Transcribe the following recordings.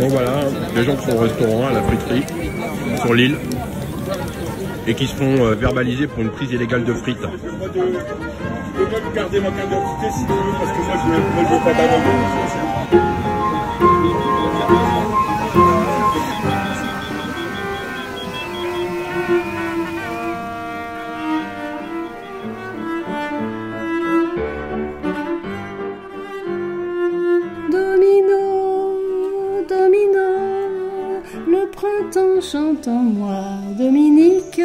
Bon voilà, les gens qui sont au restaurant, à la friterie, sur l'île, et qui se font euh, verbaliser pour une prise illégale de frites. Je peux pas vous garder ma carte d'identité si tu veux, parce que moi je ne veux pas d'abandon. Chante en moi. Dominique,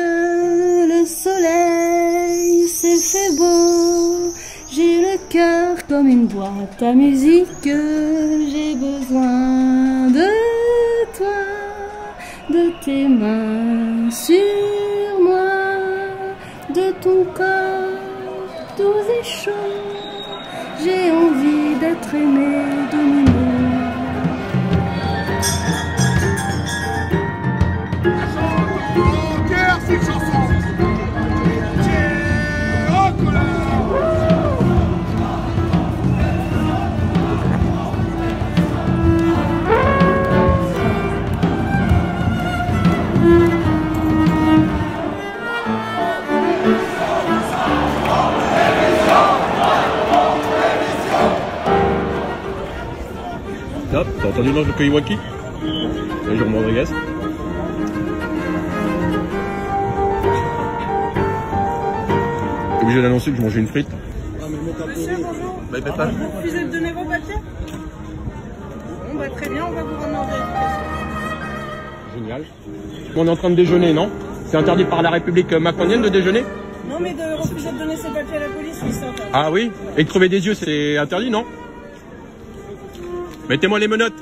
le soleil s'est fait beau. J'ai le cœur comme une boîte à musique. J'ai besoin de toi, de tes mains sur moi, de ton corps doux et chaud. T'as entendu l'ange de Koiwaki Un jour Rodriguez. Obligé d'annoncer que je mangeais une frite Monsieur, bonjour. Bah, bah, pas. Vous refusez de donner vos papiers Bon, bah, très bien, on va vous rendre en vérification. Génial. On est en train de déjeuner, non? C'est interdit par la République macronienne de déjeuner? Non, mais de refuser de donner ses papiers à la police, oui, ça. ça. Ah oui? Et de crever des yeux, c'est interdit, non? Mettez-moi les menottes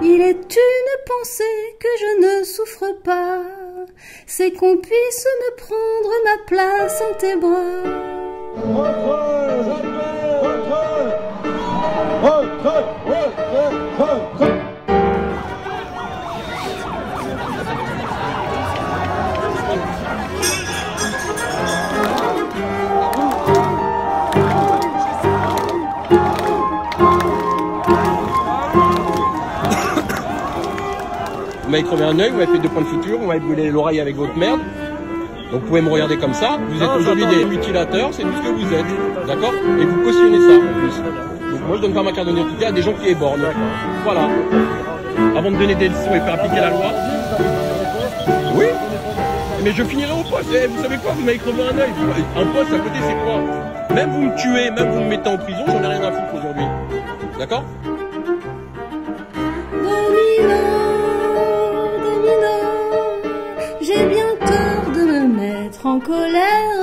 Il est une pensée que je ne souffre pas, c'est qu'on puisse me prendre ma place en tes bras. Vous m'avez crevé un œil, vous m'avez fait deux points de suture, vous m'avez brûlé l'oreille avec votre merde. Donc vous pouvez me regarder comme ça. Vous êtes aujourd'hui des mutilateurs, c'est tout ce que vous êtes. D'accord? Et vous cautionnez ça en plus. Donc moi je donne pas ma carte d'identité à des gens qui ébornent. Voilà. Avant de donner des leçons et faire appliquer la loi. Oui Mais je finirai au poste. Eh, vous savez quoi? Vous m'avez crevé un œil. Un poste à côté c'est quoi? Même vous me tuez, même vous me mettez en prison, j'en ai rien à foutre aujourd'hui. D'accord? en colère.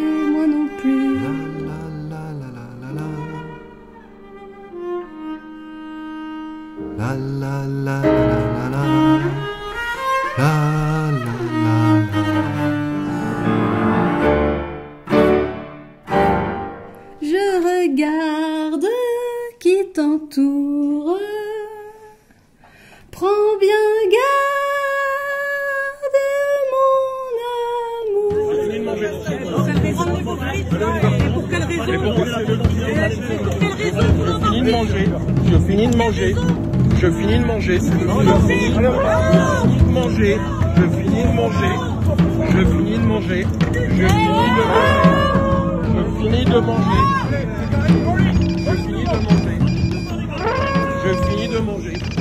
moi non plus. La la la la la la la Je regarde qui t'entoure. Prends bien Je finis de manger, je finis de manger, je finis de manger, Je finis de manger, je finis de manger, je finis de manger, je finis de manger. Je finis de manger. Je finis de manger. Je finis de manger.